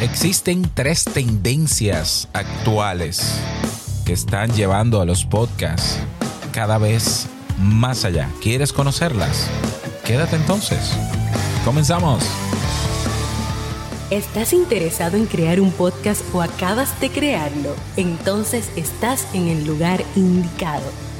Existen tres tendencias actuales que están llevando a los podcasts cada vez más allá. ¿Quieres conocerlas? Quédate entonces. Comenzamos. ¿Estás interesado en crear un podcast o acabas de crearlo? Entonces estás en el lugar indicado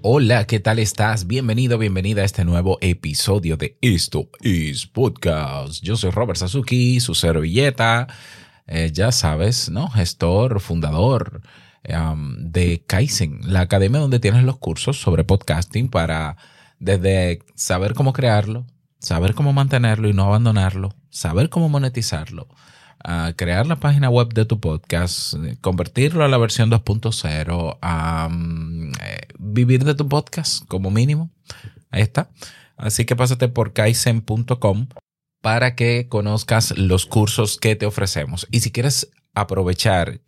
Hola, ¿qué tal estás? Bienvenido, bienvenida a este nuevo episodio de Esto es Podcast. Yo soy Robert Sasuki, su servilleta, eh, ya sabes, ¿no? Gestor, fundador de Kaizen, la academia donde tienes los cursos sobre podcasting para desde saber cómo crearlo, saber cómo mantenerlo y no abandonarlo, saber cómo monetizarlo a crear la página web de tu podcast, convertirlo a la versión 2.0, a mm, eh, vivir de tu podcast como mínimo. Ahí está. Así que pásate por kaizen.com para que conozcas los cursos que te ofrecemos. Y si quieres aprovechar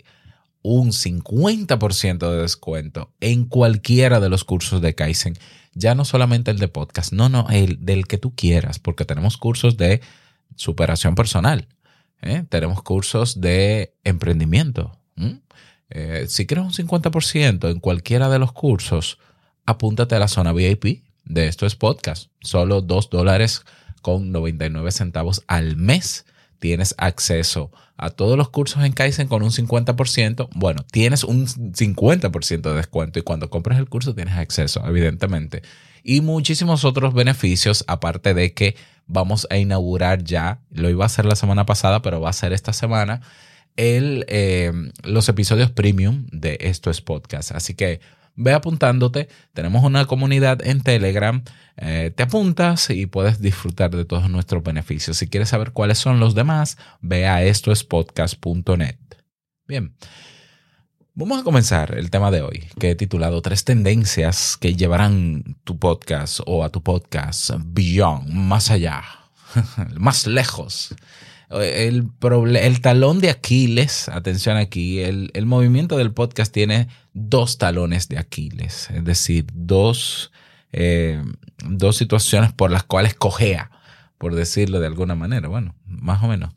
un 50% de descuento en cualquiera de los cursos de Kaizen, ya no solamente el de podcast, no, no, el del que tú quieras, porque tenemos cursos de superación personal, ¿eh? Tenemos cursos de emprendimiento. Eh, si quieres un 50% en cualquiera de los cursos, apúntate a la zona VIP de Esto es Podcast. Solo 2 dólares con 99 centavos al mes tienes acceso a todos los cursos en Kaizen con un 50%. Bueno, tienes un 50% de descuento y cuando compras el curso tienes acceso, evidentemente. Y muchísimos otros beneficios, aparte de que vamos a inaugurar ya, lo iba a hacer la semana pasada, pero va a ser esta semana, el, eh, los episodios premium de Esto es Podcast. Así que ve apuntándote. Tenemos una comunidad en Telegram. Eh, te apuntas y puedes disfrutar de todos nuestros beneficios. Si quieres saber cuáles son los demás, ve a estoespodcast.net. Bien. Vamos a comenzar el tema de hoy, que he titulado Tres tendencias que llevarán tu podcast o a tu podcast beyond, más allá, más lejos. El, talón de Aquiles, atención aquí, el, el, movimiento del podcast tiene dos talones de Aquiles, es decir, dos, eh, dos situaciones por las cuales cojea, por decirlo de alguna manera, bueno, más o menos.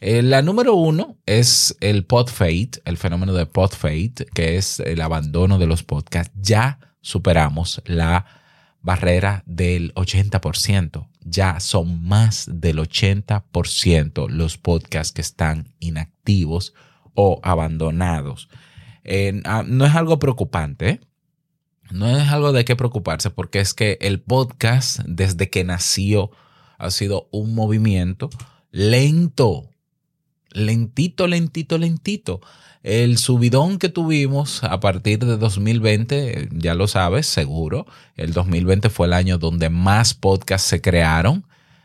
Eh, la número uno es el pod el fenómeno de pod que es el abandono de los podcasts. Ya superamos la barrera del 80%. Ya son más del 80% los podcasts que están inactivos o abandonados. Ah, no es algo preocupante, ¿eh? no es algo de qué preocuparse porque es que el podcast desde que nació ha sido un movimiento lento, lentito, lentito, lentito. El subidón que tuvimos a partir de 2020, ya lo sabes, seguro. El 2020 fue el año donde más podcasts se crearon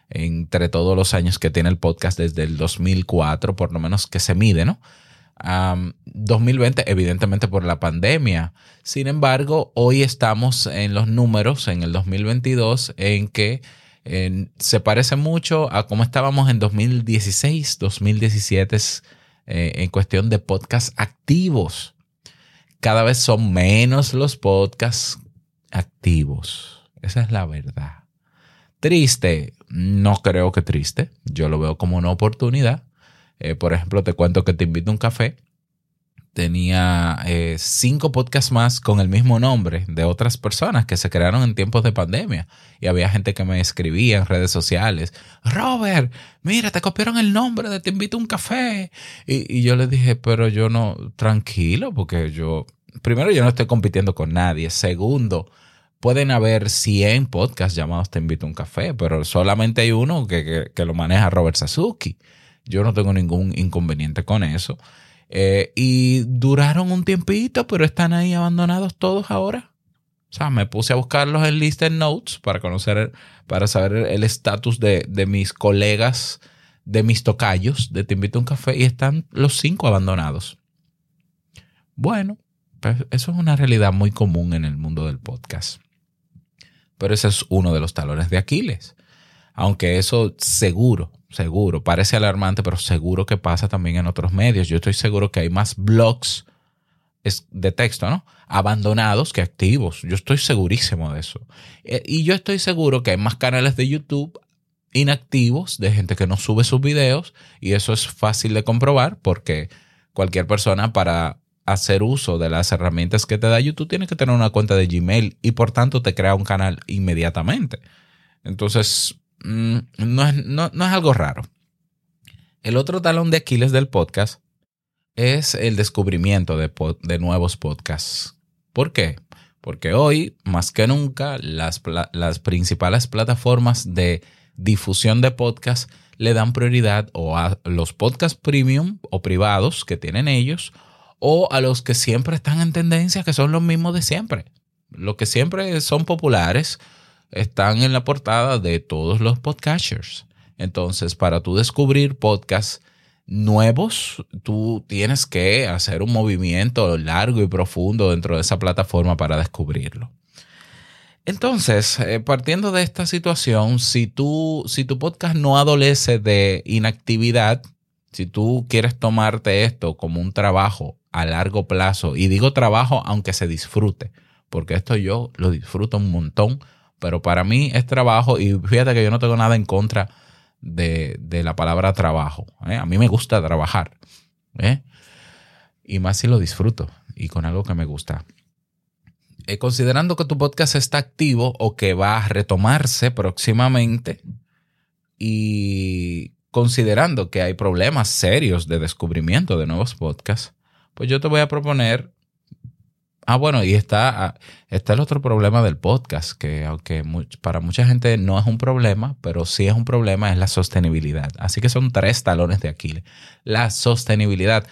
entre todos los años que tiene el podcast desde el 2004, por lo menos que se mide, ¿no? 2020, evidentemente por la pandemia. Sin embargo, hoy estamos en los números, en el 2022, en que se parece mucho a cómo estábamos en 2016, 2017 eh, en cuestión de podcasts activos. Cada vez son menos los podcasts activos. Esa es la verdad. Triste, no creo que triste. Yo lo veo como una oportunidad. Eh, por ejemplo, te cuento que te invito a un café tenía eh, cinco podcasts más con el mismo nombre de otras personas que se crearon en tiempos de pandemia. Y había gente que me escribía en redes sociales, Robert, mira, te copiaron el nombre de Te invito a un café. Y, yo le dije, pero yo no, tranquilo, porque yo, primero, yo no estoy compitiendo con nadie. Segundo, pueden haber 100 podcasts llamados Te invito a un café, pero solamente hay uno que, que lo maneja Robert Sasuki. Yo no tengo ningún inconveniente con eso. Eh, y duraron un tiempito, pero están ahí abandonados todos ahora. O sea, me puse a buscarlos en Listen Notes para conocer, para saber el estatus de, mis colegas de mis tocayos, de Te invito a un café, y están los cinco abandonados. Bueno, pues eso es una realidad muy común en el mundo del podcast. Pero ese es uno de los talones de Aquiles. Aunque eso seguro, seguro, parece alarmante, pero seguro que pasa también en otros medios. Yo estoy seguro que hay más blogs de texto, ¿no? Abandonados que activos. Yo estoy segurísimo de eso. Eh, y yo estoy seguro que hay más canales de YouTube inactivos de gente que no sube sus videos y eso es fácil de comprobar porque cualquier persona para hacer uso de las herramientas que te da YouTube tiene que tener una cuenta de Gmail y por tanto te crea un canal inmediatamente. Entonces, mm, no es, no es algo raro. El otro talón de Aquiles del podcast es el descubrimiento de, nuevos podcasts. ¿Por qué? Porque hoy, más que nunca, las, las principales plataformas de difusión de podcasts le dan prioridad o a los podcasts premium o privados que tienen ellos o a los que siempre están en tendencia, que son los mismos de siempre. Los que siempre son populares están en la portada de todos los podcasters. Entonces, para tú descubrir podcasts nuevos, tú tienes que hacer un movimiento largo y profundo dentro de esa plataforma para descubrirlo. Entonces, eh, partiendo de esta situación, si, tú, si tu podcast no adolece de inactividad, si tú quieres tomarte esto como un trabajo a largo plazo, y digo trabajo aunque se disfrute, porque esto yo lo disfruto un montón, pero para mí es trabajo y fíjate que yo no tengo nada en contra de, la palabra trabajo. ¿eh? A mí me gusta trabajar. ¿eh? Y más si lo disfruto y con algo que me gusta. Eh, considerando que tu podcast está activo o que va a retomarse próximamente y considerando que hay problemas serios de descubrimiento de nuevos podcasts, pues yo te voy a proponer Ah, bueno, y está, ah, está el otro problema del podcast, que aunque para mucha gente no es un problema, pero sí es un problema, es la sostenibilidad. Así que son tres talones de Aquiles. La sostenibilidad,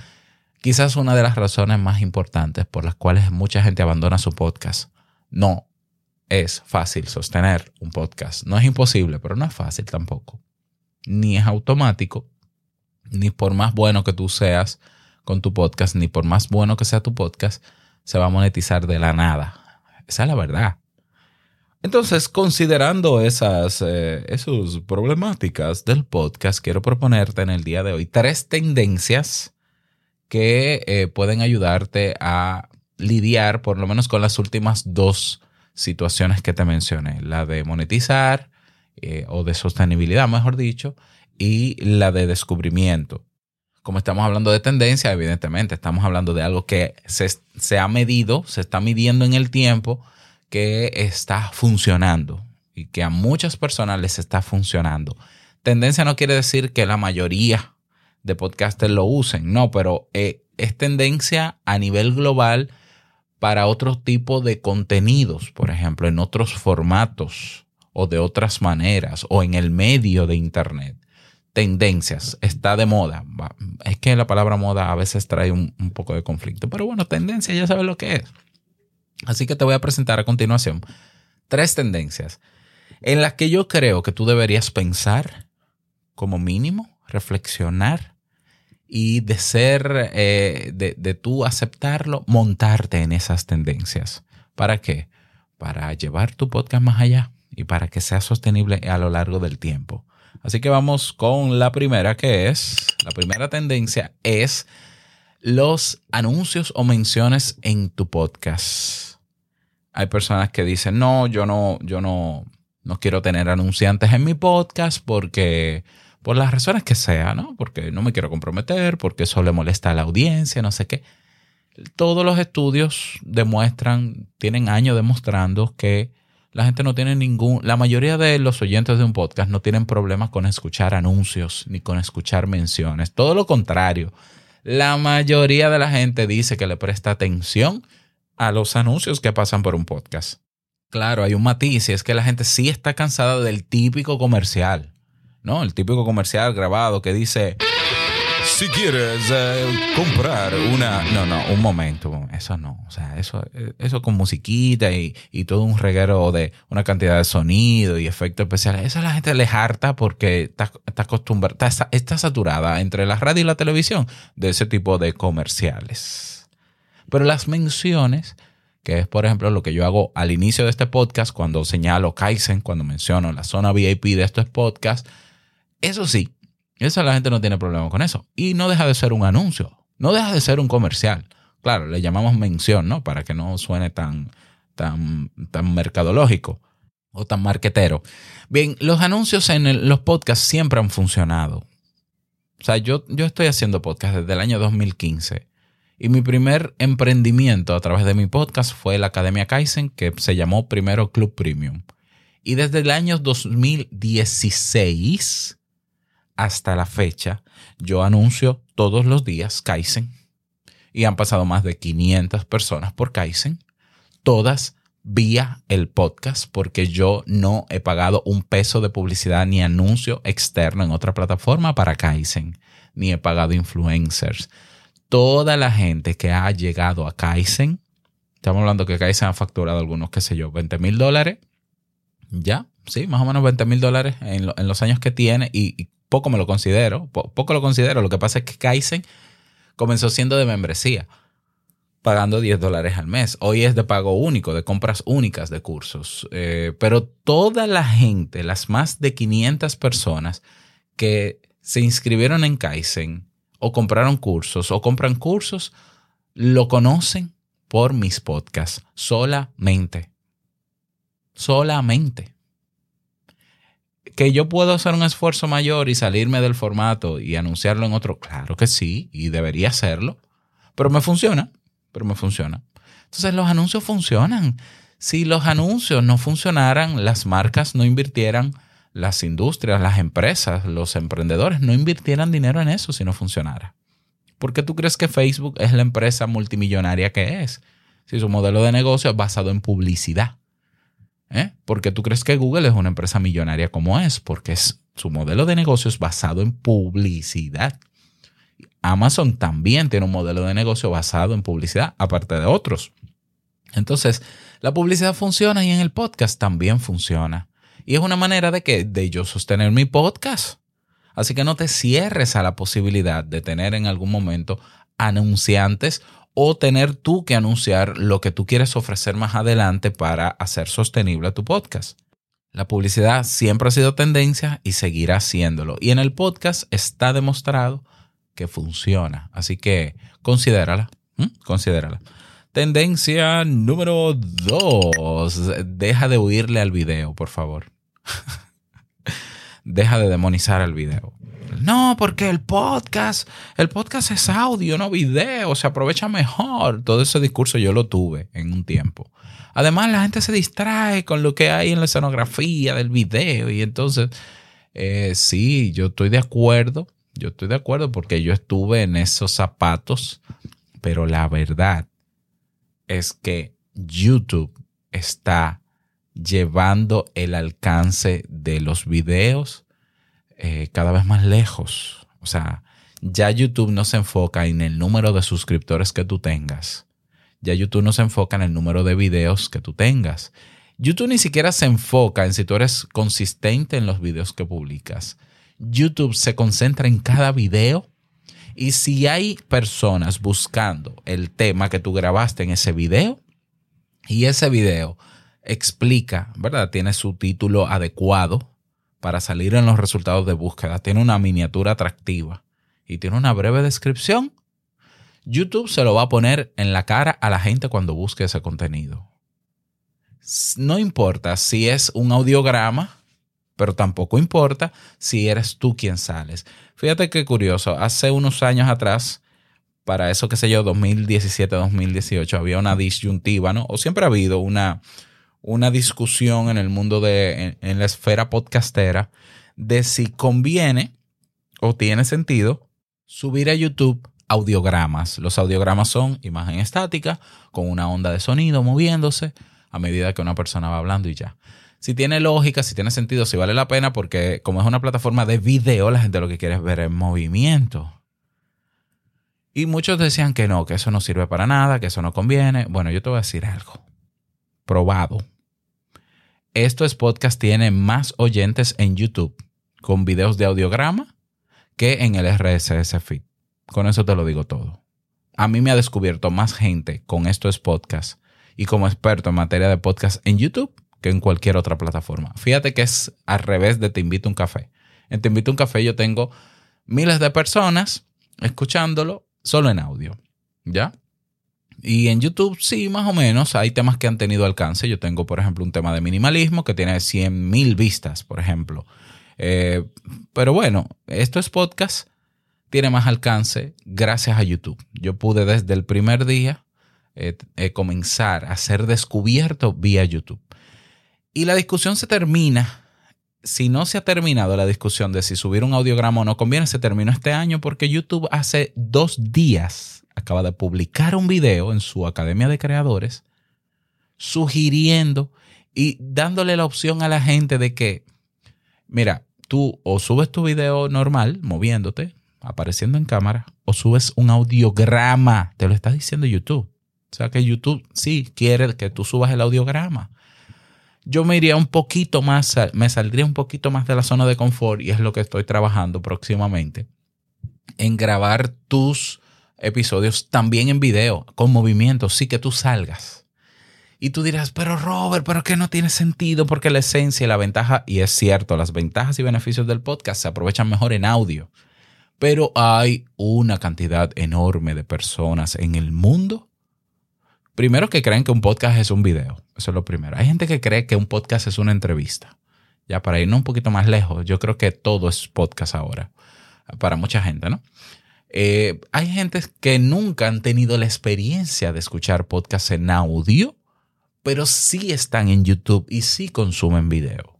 quizás una de las razones más importantes por las cuales mucha gente abandona su podcast. No es fácil sostener un podcast. No es imposible, pero no es fácil tampoco. Ni es automático, ni por más bueno que tú seas con tu podcast, ni por más bueno que sea tu podcast, se va a monetizar de la nada. Esa es la verdad. Entonces, considerando esas, eh, problemáticas del podcast, quiero proponerte en el día de hoy tres tendencias que eh, pueden ayudarte a lidiar por lo menos con las últimas dos situaciones que te mencioné, la de monetizar eh, o de sostenibilidad, mejor dicho, y la de descubrimiento como estamos hablando de tendencia, evidentemente estamos hablando de algo que se, ha medido, se está midiendo en el tiempo, que está funcionando y que a muchas personas les está funcionando. Tendencia no quiere decir que la mayoría de podcasters lo usen, no, pero eh, es tendencia a nivel global para otro tipo de contenidos, por ejemplo, en otros formatos o de otras maneras o en el medio de Internet tendencias, está de moda. Es que la palabra moda a veces trae un, poco de conflicto, pero bueno, tendencia ya sabes lo que es. Así que te voy a presentar a continuación tres tendencias en las que yo creo que tú deberías pensar como mínimo, reflexionar y de ser, eh, de, de tú aceptarlo, montarte en esas tendencias. ¿Para qué? Para llevar tu podcast más allá y para que sea sostenible a lo largo del tiempo. Así que vamos con la primera que es, la primera tendencia es los anuncios o menciones en tu podcast. Hay personas que dicen, no, yo no, yo no, no quiero tener anunciantes en mi podcast porque, por las razones que sea, ¿no? Porque no me quiero comprometer, porque eso le molesta a la audiencia, no sé qué. Todos los estudios demuestran, tienen años demostrando que la gente no tiene ningún, la mayoría de los oyentes de un podcast no tienen problemas con escuchar anuncios ni con escuchar menciones. Todo lo contrario, la mayoría de la gente dice que le presta atención a los anuncios que pasan por un podcast. Claro, hay un matiz y es que la gente sí está cansada del típico comercial, ¿no? El típico comercial grabado que dice si quieres eh, comprar una... No, no, un momento, eso no. O sea, eso, eso con musiquita y, todo un reguero de una cantidad de sonido y efectos especiales, eso a la gente le harta porque está, está acostumbrada, está, está saturada entre la radio y la televisión de ese tipo de comerciales. Pero las menciones que es por ejemplo lo que yo hago al inicio de este podcast cuando señalo Kaizen, cuando menciono la zona VIP de estos podcasts. Eso sí, eso la gente no tiene problema con eso. Y no deja de ser un anuncio, no deja de ser un comercial. Claro, le llamamos mención, ¿no? Para que no suene tan, tan, tan mercadológico o tan marquetero. Bien, los anuncios en los podcasts siempre han funcionado. O sea, yo, yo estoy haciendo podcast desde el año 2015 y mi primer emprendimiento a través de mi podcast fue la Academia Kaizen, que se llamó primero Club Premium. Y desde el año 2016 hasta la fecha, yo anuncio todos los días Kaizen. Y han pasado más de 500 personas por Kaizen, todas vía el podcast, porque yo no he pagado un peso de publicidad ni anuncio externo en otra plataforma para Kaizen, ni he pagado influencers toda la gente que ha llegado a Kaizen, estamos hablando que Kaizen ha facturado algunos, qué sé yo, 20 mil dólares, ya, sí, más o menos 20 mil dólares en, los años que tiene y, poco me lo considero, poco lo considero, lo que pasa es que Kaizen comenzó siendo de membresía, pagando 10 dólares al mes. Hoy es de pago único, de compras únicas de cursos. Eh, pero toda la gente, las más de 500 personas que se inscribieron en Kaizen, o compraron cursos o compran cursos, lo conocen por mis podcasts solamente. Solamente. Que yo puedo hacer un esfuerzo mayor y salirme del formato y anunciarlo en otro, claro que sí, y debería hacerlo, pero me funciona, pero me funciona. Entonces los anuncios funcionan. Si los anuncios no funcionaran, las marcas no invirtieran las industrias, las empresas, los emprendedores no invirtieran dinero en eso si no funcionara. ¿Por qué tú crees que Facebook es la empresa multimillonaria que es? Si su modelo de negocio es basado en publicidad. ¿Eh? ¿Por qué tú crees que Google es una empresa millonaria como es? Porque es, su modelo de negocio es basado en publicidad. Amazon también tiene un modelo de negocio basado en publicidad, aparte de otros. Entonces, la publicidad funciona y en el podcast también funciona. Y es una manera de que de yo sostener mi podcast. Así que no te cierres a la posibilidad de tener en algún momento anunciantes o tener tú que anunciar lo que tú quieres ofrecer más adelante para hacer sostenible tu podcast. La publicidad siempre ha sido tendencia y seguirá siéndolo. Y en el podcast está demostrado que funciona. Así que considérala. Considérala. Tendencia número dos. Deja de huirle al video, por favor. Deja de demonizar el video. No, porque el podcast, el podcast es audio, no video, se aprovecha mejor. Todo ese discurso yo lo tuve en un tiempo. Además, la gente se distrae con lo que hay en la escenografía del video y entonces, eh, sí, yo estoy de acuerdo, yo estoy de acuerdo porque yo estuve en esos zapatos, pero la verdad es que YouTube está llevando el alcance de los videos eh, cada vez más lejos. O sea, ya YouTube no se enfoca en el número de suscriptores que tú tengas. Ya YouTube no se enfoca en el número de videos que tú tengas. YouTube ni siquiera se enfoca en si tú eres consistente en los videos que publicas. YouTube se concentra en cada video y si hay personas buscando el tema que tú grabaste en ese video y ese video explica, ¿verdad? Tiene su título adecuado para salir en los resultados de búsqueda. Tiene una miniatura atractiva y tiene una breve descripción. YouTube se lo va a poner en la cara a la gente cuando busque ese contenido. No importa si es un audiograma, pero tampoco importa si eres tú quien sales. Fíjate qué curioso, hace unos años atrás, para eso que sé yo, 2017-2018, había una disyuntiva, ¿no? O siempre ha habido una, una discusión en el mundo de, en, la esfera podcastera, de si conviene o tiene sentido subir a YouTube audiogramas. Los audiogramas son imagen estática con una onda de sonido moviéndose a medida que una persona va hablando y ya. Si tiene lógica, si tiene sentido, si vale la pena, porque como es una plataforma de video, la gente lo que quiere es ver el movimiento. Y muchos decían que no, que eso no sirve para nada, que eso no conviene. Bueno, yo te voy a decir algo. Probado. Esto es podcast tiene más oyentes en YouTube con videos de audiograma que en el RSS feed. Con eso te lo digo todo. A mí me ha descubierto más gente con esto es podcast y como experto en materia de podcast en YouTube que en cualquier otra plataforma. Fíjate que es al revés de Te invito a un café. En Te invito a un café yo tengo miles de personas escuchándolo solo en audio. ¿Ya? Y en YouTube sí, más o menos, hay temas que han tenido alcance. Yo tengo, por ejemplo, un tema de minimalismo que tiene 100 mil vistas, por ejemplo. Eh, pero bueno, esto es podcast, tiene más alcance gracias a YouTube. Yo pude desde el primer día eh, eh, comenzar a ser descubierto vía YouTube. Y la discusión se termina. Si no se ha terminado la discusión de si subir un audiograma o no conviene, se terminó este año porque YouTube hace dos días acaba de publicar un video en su Academia de Creadores sugiriendo y dándole la opción a la gente de que, mira, tú o subes tu video normal, moviéndote, apareciendo en cámara, o subes un audiograma, te lo está diciendo YouTube. O sea que YouTube sí quiere que tú subas el audiograma yo me iría un poquito más, me saldría un poquito más de la zona de confort y es lo que estoy trabajando próximamente, en grabar tus episodios también en video, con movimiento, sí que tú salgas. Y tú dirás, pero Robert, pero que no tiene sentido porque la esencia y la ventaja, y es cierto, las ventajas y beneficios del podcast se aprovechan mejor en audio. Pero hay una cantidad enorme de personas en el mundo Primero que creen que un podcast es un video. Eso es lo primero. Hay gente que cree que un podcast es una entrevista. Ya para irnos un poquito más lejos, yo creo que todo es podcast ahora. Para mucha gente, ¿no? Eh, hay gente que nunca han tenido la experiencia de escuchar podcasts en audio, pero sí están en YouTube y sí consumen video.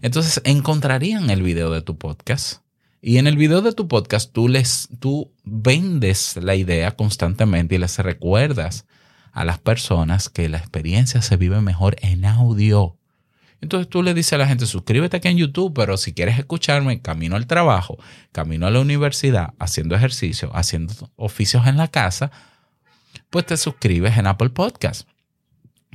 Entonces encontrarían el video de tu podcast. Y en el video de tu podcast tú les tú vendes la idea constantemente y les recuerdas a las personas que la experiencia se vive mejor en audio. Entonces tú le dices a la gente, suscríbete aquí en YouTube, pero si quieres escucharme camino al trabajo, camino a la universidad, haciendo ejercicio, haciendo oficios en la casa, pues te suscribes en Apple Podcast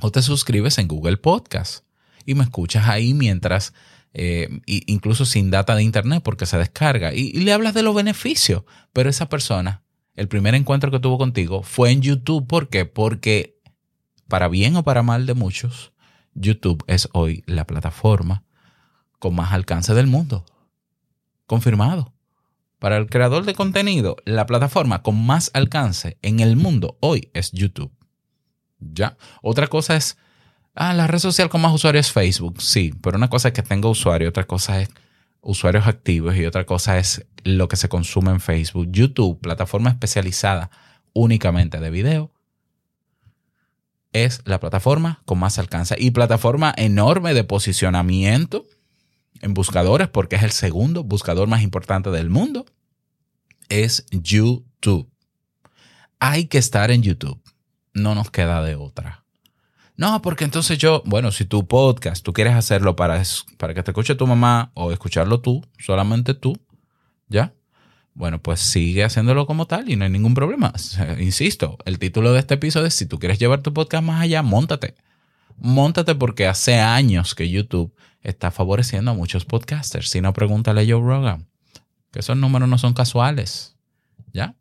o te suscribes en Google Podcast y me escuchas ahí mientras, eh, incluso sin data de internet porque se descarga y le hablas de los beneficios, pero esa persona el primer encuentro que tuvo contigo fue en YouTube. ¿Por qué? Porque para bien o para mal de muchos, YouTube es hoy la plataforma con más alcance del mundo. Confirmado. Para el creador de contenido, la plataforma con más alcance en el mundo hoy es YouTube. Ya. Otra cosa es, ah, la red social con más usuarios es Facebook. Sí, pero una cosa es que tenga usuario, otra cosa es usuarios activos y otra cosa es lo que se consume en Facebook. YouTube, plataforma especializada únicamente de video, es la plataforma con más alcance y plataforma enorme de posicionamiento en buscadores porque es el segundo buscador más importante del mundo. Es YouTube. Hay que estar en YouTube. No nos queda de otra. No, porque entonces yo, bueno, si tu podcast, tú quieres hacerlo para, para que te escuche tu mamá o escucharlo tú, solamente tú, ¿ya? Bueno, pues sigue haciéndolo como tal y no hay ningún problema. Insisto, el título de este episodio es si tú quieres llevar tu podcast más allá, montate. Móntate porque hace años que YouTube está favoreciendo a muchos podcasters. Si no, pregúntale a Joe Rogan, que esos números no son casuales, ¿ya?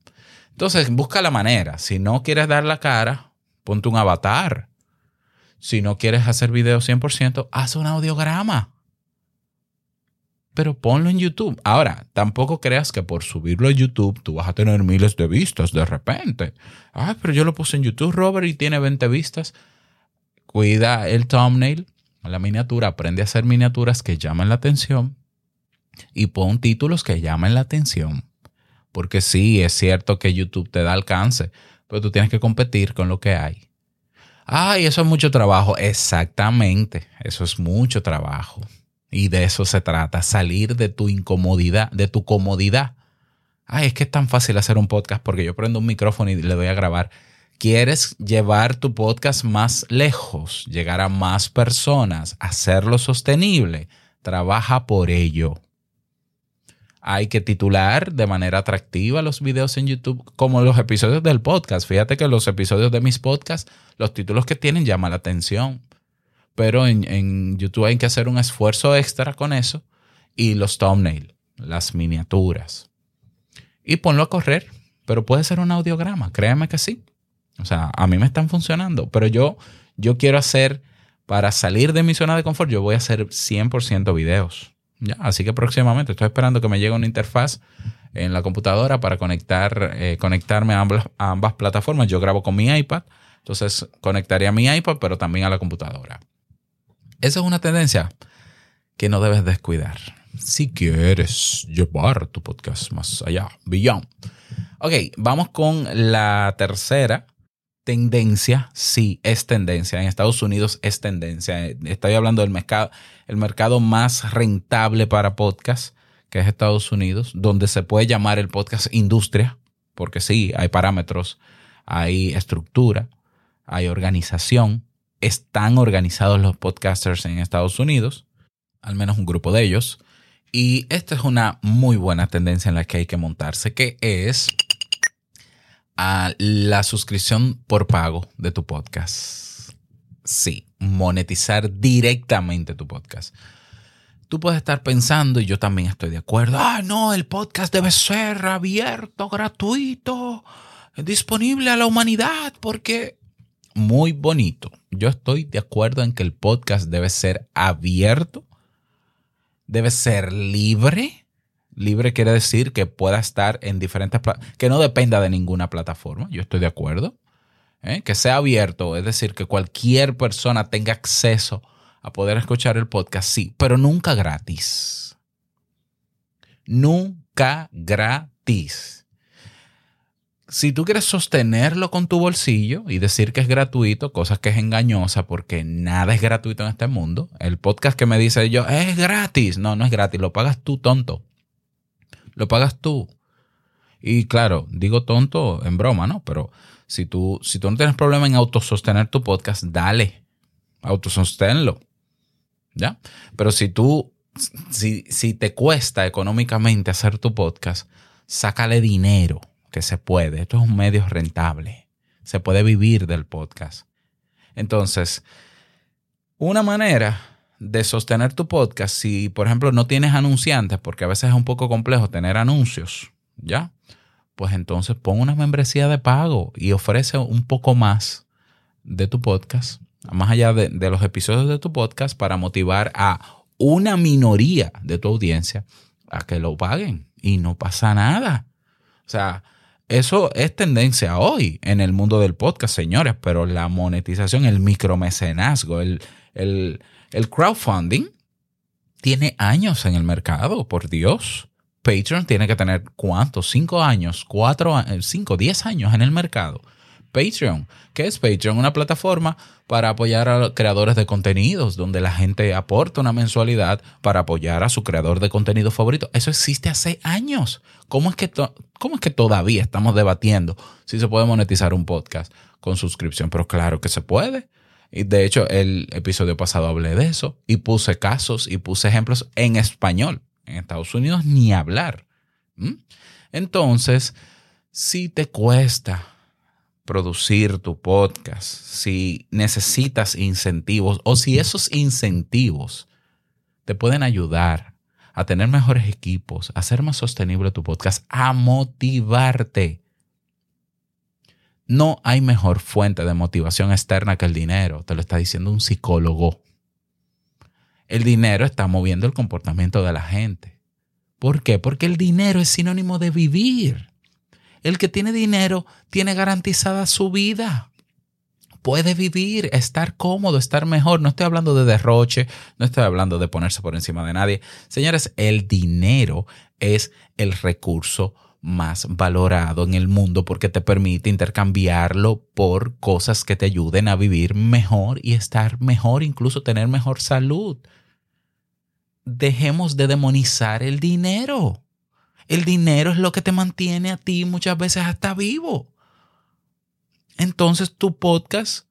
Entonces, busca la manera. Si no quieres dar la cara, ponte un avatar si no quieres hacer video 100%, haz un audiograma. Pero ponlo en YouTube. Ahora, tampoco creas que por subirlo a YouTube tú vas a tener miles de vistas de repente. Ay, pero yo lo puse en YouTube, Robert, y tiene 20 vistas. Cuida el thumbnail, la miniatura. Aprende a hacer miniaturas que llamen la atención. Y pon títulos que llamen la atención. Porque sí, es cierto que YouTube te da alcance, pero tú tienes que competir con lo que hay. Ay, eso es mucho trabajo. Exactamente, eso es mucho trabajo. Y de eso se trata, salir de tu incomodidad, de tu comodidad. Ay, es que es tan fácil hacer un podcast porque yo prendo un micrófono y le doy a grabar. ¿Quieres llevar tu podcast más lejos, llegar a más personas, hacerlo sostenible? Trabaja por ello. hay que titular de manera atractiva los videos en YouTube, como los episodios del podcast. Fíjate que los episodios de mis podcasts, los títulos que tienen llaman la atención. Pero en, YouTube hay que hacer un esfuerzo extra con eso. Y los thumbnails, las miniaturas. Y ponlo a correr. Pero puede ser un audiograma, créeme que sí. O sea, a mí me están funcionando. Pero yo, yo quiero hacer, para salir de mi zona de confort, yo voy a hacer 100% videos. ¿ya? Así que próximamente estoy esperando que me llegue una interfaz en la computadora para conectar, eh, conectarme a ambas, a ambas plataformas. Yo grabo con mi iPad, entonces conectaría a mi iPad, pero también a la computadora. Esa es una tendencia que no debes descuidar. Si quieres llevar tu podcast más allá, beyond. Ok, vamos con la tercera tendencia. Sí, es tendencia. En Estados Unidos es tendencia. Estoy hablando del mercado, el mercado más rentable para podcast, que es Estados Unidos, donde se puede llamar el podcast industria, porque sí, hay parámetros, hay estructura, hay organización. Están organizados los podcasters en Estados Unidos, al menos un grupo de ellos. Y esta es una muy buena tendencia en la que hay que montarse, que es a la suscripción por pago de tu podcast. Sí, monetizar directamente tu podcast. Tú puedes estar pensando, y yo también estoy de acuerdo, ah, no, el podcast debe ser abierto, gratuito, disponible a la humanidad, porque muy bonito. Yo estoy de acuerdo en que el podcast debe ser abierto, debe ser libre Libre quiere decir que pueda estar en diferentes, que no dependa de ninguna plataforma, yo estoy de acuerdo. ¿eh? Que sea abierto, es decir, que cualquier persona tenga acceso a poder escuchar el podcast, sí, pero nunca gratis. Nunca gratis. Si tú quieres sostenerlo con tu bolsillo y decir que es gratuito, cosa que es engañosa porque nada es gratuito en este mundo, el podcast que me dice yo es gratis, no, no es gratis, lo pagas tú tonto lo pagas tú. Y claro, digo tonto en broma, ¿no? Pero si tú, si tú no tienes problema en autosostener tu podcast, dale, autososténlo. ¿Ya? Pero si tú, si, si te cuesta económicamente hacer tu podcast, sácale dinero, que se puede. Esto es un medio rentable. Se puede vivir del podcast. Entonces, una manera de sostener tu podcast, si por ejemplo no tienes anunciantes, porque a veces es un poco complejo tener anuncios, ¿ya? Pues entonces pon una membresía de pago y ofrece un poco más de tu podcast, más allá de, de los episodios de tu podcast, para motivar a una minoría de tu audiencia a que lo paguen y no pasa nada. O sea, eso es tendencia hoy en el mundo del podcast, señores, pero la monetización, el micromecenazgo, el, el, el crowdfunding tiene años en el mercado, por Dios. Patreon tiene que tener cuántos, cinco años, cuatro, cinco, diez años en el mercado. Patreon. ¿Qué es Patreon? Una plataforma para apoyar a creadores de contenidos, donde la gente aporta una mensualidad para apoyar a su creador de contenido favorito. Eso existe hace años. ¿Cómo es que, cómo es que todavía estamos debatiendo si se puede monetizar un podcast con suscripción? Pero claro que se puede. Y de hecho, el episodio pasado hablé de eso y puse casos y puse ejemplos en español. En Estados Unidos ni hablar. Entonces, si te cuesta producir tu podcast, si necesitas incentivos o si esos incentivos te pueden ayudar a tener mejores equipos, a hacer más sostenible tu podcast, a motivarte no hay mejor fuente de motivación externa que el dinero, te lo está diciendo un psicólogo. El dinero está moviendo el comportamiento de la gente. ¿Por qué? Porque el dinero es sinónimo de vivir. El que tiene dinero tiene garantizada su vida. Puede vivir, estar cómodo, estar mejor. No estoy hablando de derroche, no estoy hablando de ponerse por encima de nadie. Señores, el dinero es el recurso más valorado en el mundo porque te permite intercambiarlo por cosas que te ayuden a vivir mejor y estar mejor, incluso tener mejor salud. Dejemos de demonizar el dinero. El dinero es lo que te mantiene a ti muchas veces hasta vivo. Entonces tu podcast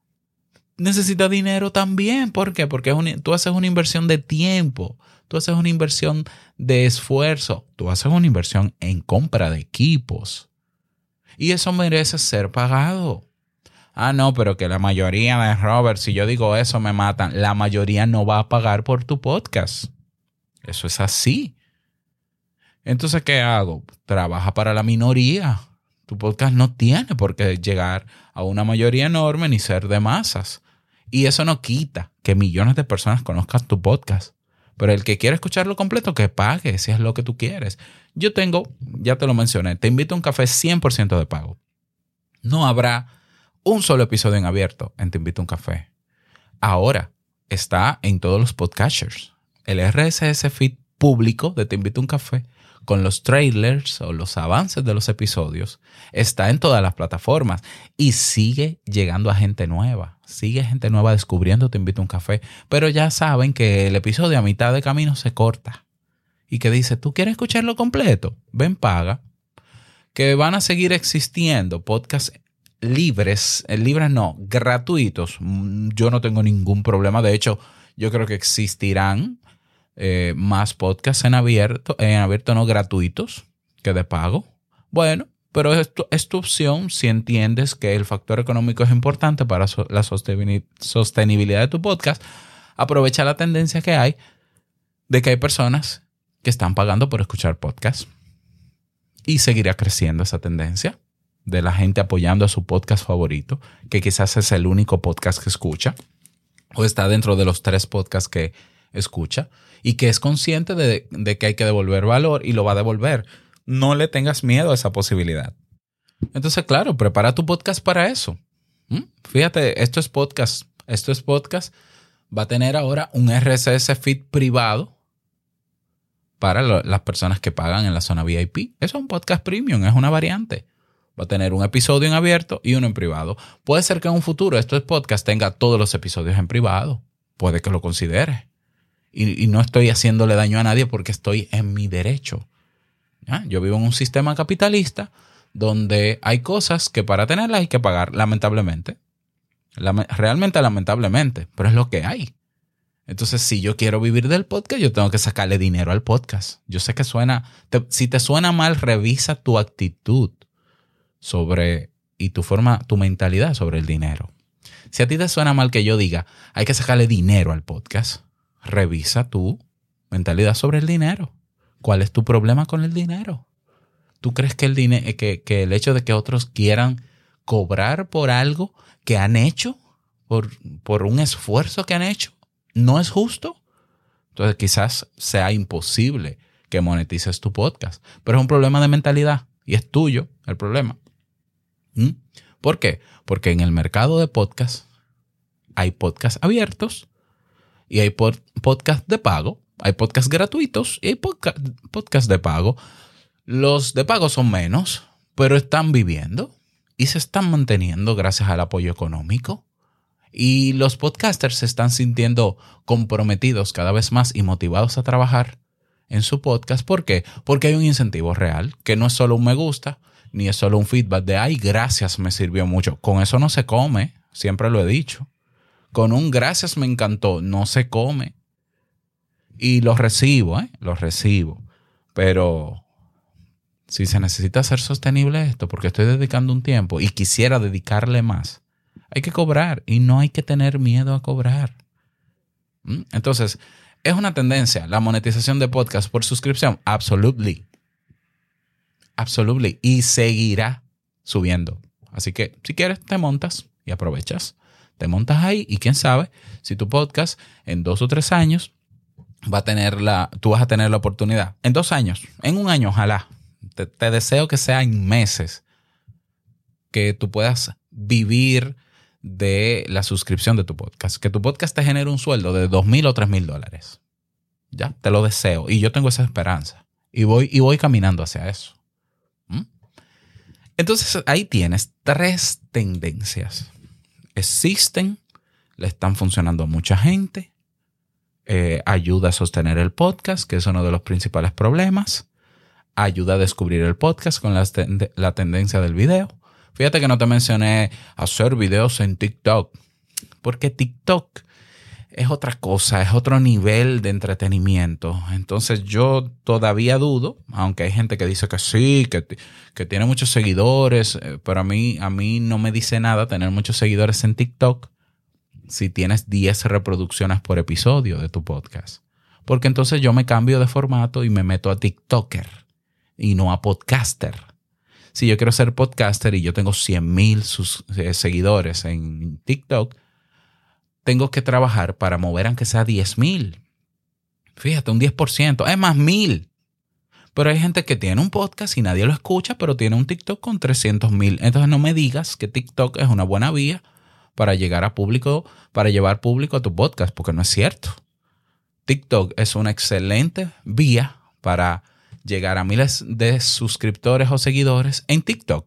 necesita dinero también. ¿Por qué? Porque tú haces una inversión de tiempo, tú haces una inversión de esfuerzo. Tú haces una inversión en compra de equipos. Y eso merece ser pagado. Ah, no, pero que la mayoría de Robert, si yo digo eso, me matan. La mayoría no va a pagar por tu podcast. Eso es así. Entonces, ¿qué hago? Trabaja para la minoría. Tu podcast no tiene por qué llegar a una mayoría enorme ni ser de masas. Y eso no quita que millones de personas conozcan tu podcast. Pero el que quiere escucharlo completo, que pague si es lo que tú quieres. Yo tengo, ya te lo mencioné, te invito a un café 100% de pago. No habrá un solo episodio en abierto en Te invito a un café. Ahora está en todos los podcasters. El RSS feed público de Te invito a un café con los trailers o los avances de los episodios está en todas las plataformas y sigue llegando a gente nueva. Sigue gente nueva descubriendo Te invito a un café. Pero ya saben que el episodio a mitad de camino se corta y que dice, ¿tú quieres escucharlo completo? Ven, paga. Que van a seguir existiendo podcasts libres, eh, libres no, gratuitos. Mm, yo no tengo ningún problema. De hecho, yo creo que existirán eh, más podcasts en abierto, en abierto no gratuitos que de pago. Bueno, pero es tu, es tu, opción si entiendes que el factor económico es importante para la sostenibilidad de tu podcast. Aprovecha la tendencia que hay de que hay personas que están pagando por escuchar podcasts. Y seguirá creciendo esa tendencia de la gente apoyando a su podcast favorito, que quizás es el único podcast que escucha, o está dentro de los tres podcasts que escucha y que es consciente de, que hay que devolver valor y lo va a devolver. No le tengas miedo a esa posibilidad. Entonces, claro, prepara tu podcast para eso. ¿Mm? Fíjate, esto es podcast. Esto es podcast. Va a tener ahora un RSS feed privado para las personas que pagan en la zona VIP. Eso es un podcast premium, es una variante. Va a tener un episodio en abierto y uno en privado. Puede ser que en un futuro esto es podcast tenga todos los episodios en privado. Puede que lo considere y, no estoy haciéndole daño a nadie porque estoy en mi derecho. Yo vivo en un sistema capitalista donde hay cosas que para tenerlas hay que pagar, lamentablemente. realmente lamentablemente, pero es lo que hay. Entonces, si yo quiero vivir del podcast, yo tengo que sacarle dinero al podcast. Yo sé que suena, si te suena mal, revisa tu actitud sobre y tu forma, tu mentalidad sobre el dinero. Si a ti te suena mal que yo diga, hay que sacarle dinero al podcast, revisa tu mentalidad sobre el dinero. ¿Cuál es tu problema con el dinero? ¿Tú crees que el, dinero, que, el hecho de que otros quieran cobrar por algo que han hecho, por, por un esfuerzo que han hecho, no es justo? Entonces quizás sea imposible que monetices tu podcast, pero es un problema de mentalidad y es tuyo el problema. ¿Mm? ¿Por qué? Porque en el mercado de podcast hay podcasts abiertos y hay podcast de pago, hay podcasts gratuitos y hay podcast, de pago. Los de pago son menos, pero están viviendo y se están manteniendo gracias al apoyo económico. Y los podcasters se están sintiendo comprometidos cada vez más y motivados a trabajar en su podcast. ¿Por qué? Porque hay un incentivo real, que no es solo un me gusta, ni es solo un feedback de, ay, gracias, me sirvió mucho. Con eso no se come, siempre lo he dicho. Con un gracias me encantó, no se come. Y lo recibo, ¿eh? Lo recibo. Pero si se necesita hacer sostenible esto, porque estoy dedicando un tiempo y quisiera dedicarle más, hay que cobrar y no hay que tener miedo a cobrar. ¿Mm? Entonces, ¿es una tendencia la monetización de podcast por suscripción? Absolutely. Absolutely. Y seguirá subiendo. Así que si quieres, te montas y aprovechas te montas ahí y quién sabe si tu podcast en dos o tres años va a tener la, tú vas a tener la oportunidad. En dos años, en un año, ojalá. Te, deseo que sea en meses que tú puedas vivir de la suscripción de tu podcast. Que tu podcast te genere un sueldo de dos mil o tres mil dólares. Ya, te lo deseo. Y yo tengo esa esperanza. Y voy, y voy caminando hacia eso. ¿Mm? Entonces ahí tienes tres tendencias existen, le están funcionando a mucha gente, eh, ayuda a sostener el podcast, que es uno de los principales problemas, ayuda a descubrir el podcast con la, la tendencia del video. Fíjate que no te mencioné hacer videos en TikTok, porque TikTok es otra cosa, es otro nivel de entretenimiento. Entonces yo todavía dudo, aunque hay gente que dice que sí, que, que tiene muchos seguidores, eh, pero a mí, a mí no me dice nada tener muchos seguidores en TikTok si tienes 10 reproducciones por episodio de tu podcast. Porque entonces yo me cambio de formato y me meto a TikToker y no a podcaster. Si yo quiero ser podcaster y yo tengo 100 mil eh, seguidores en TikTok, tengo que trabajar para mover aunque sea 10 mil. Fíjate, un 10%, es más mil. Pero hay gente que tiene un podcast y nadie lo escucha, pero tiene un TikTok con 300 mil. Entonces no me digas que TikTok es una buena vía para llegar a público, para llevar público a tu podcast, porque no es cierto. TikTok es una excelente vía para llegar a miles de suscriptores o seguidores en TikTok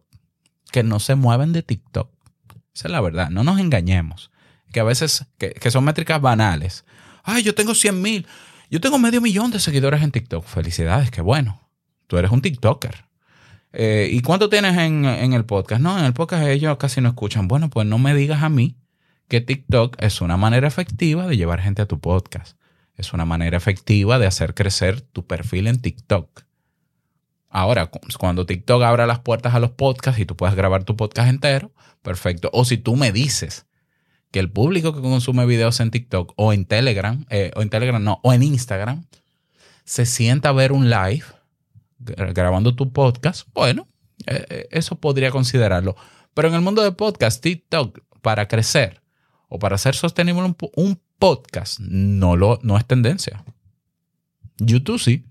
que no se mueven de TikTok. Esa es la verdad, no nos engañemos. Que a veces, que, son métricas banales. Ay, yo tengo 100 mil, yo tengo medio millón de seguidores en TikTok. Felicidades, qué bueno. Tú eres un TikToker. Eh, ¿Y cuánto tienes en, en el podcast? No, en el podcast ellos casi no escuchan. Bueno, pues no me digas a mí que TikTok es una manera efectiva de llevar gente a tu podcast. Es una manera efectiva de hacer crecer tu perfil en TikTok. Ahora, cuando TikTok abra las puertas a los podcasts y tú puedas grabar tu podcast entero, perfecto. O si tú me dices que el público que consume videos en TikTok o en Telegram, eh, o en Telegram no, o en Instagram, se sienta a ver un live grabando tu podcast, bueno, eh, eh, eso podría considerarlo. Pero en el mundo de podcast, TikTok, para crecer o para ser sostenible un, un podcast no, lo, no es tendencia. YouTube sí,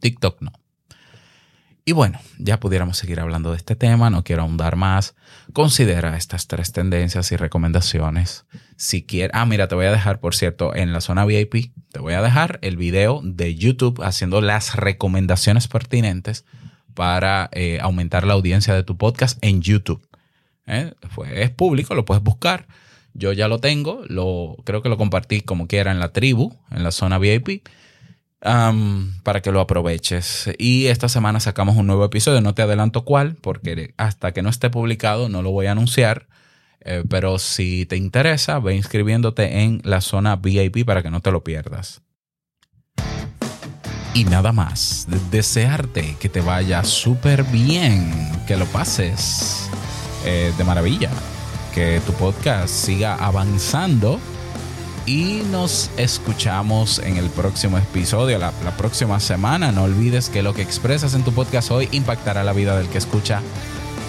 TikTok no. Y bueno, ya pudiéramos seguir hablando de este tema, no quiero ahondar más. Considera estas tres tendencias y recomendaciones. Si quieres, ah, mira, te voy a dejar, por cierto, en la zona VIP, te voy a dejar el video de YouTube haciendo las recomendaciones pertinentes para eh, aumentar la audiencia de tu podcast en YouTube. ¿Eh? es público, lo puedes buscar. Yo ya lo tengo, lo, creo que lo compartí como quiera en la tribu, en la zona VIP, para que lo aproveches. Y esta semana sacamos un nuevo episodio, no te adelanto cuál, porque hasta que no esté publicado no lo voy a anunciar. Eh, pero si te interesa, ve inscribiéndote en la zona VIP para que no te lo pierdas. Y nada más, desearte que te vaya súper bien, que lo pases eh, de maravilla que tu podcast siga avanzando y nos escuchamos en el próximo episodio, la, próxima semana. No olvides que lo que expresas en tu podcast hoy impactará la vida del que escucha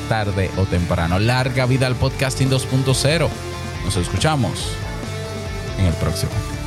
tarde o temprano. Larga vida al podcasting 2.0. Nos escuchamos en el próximo.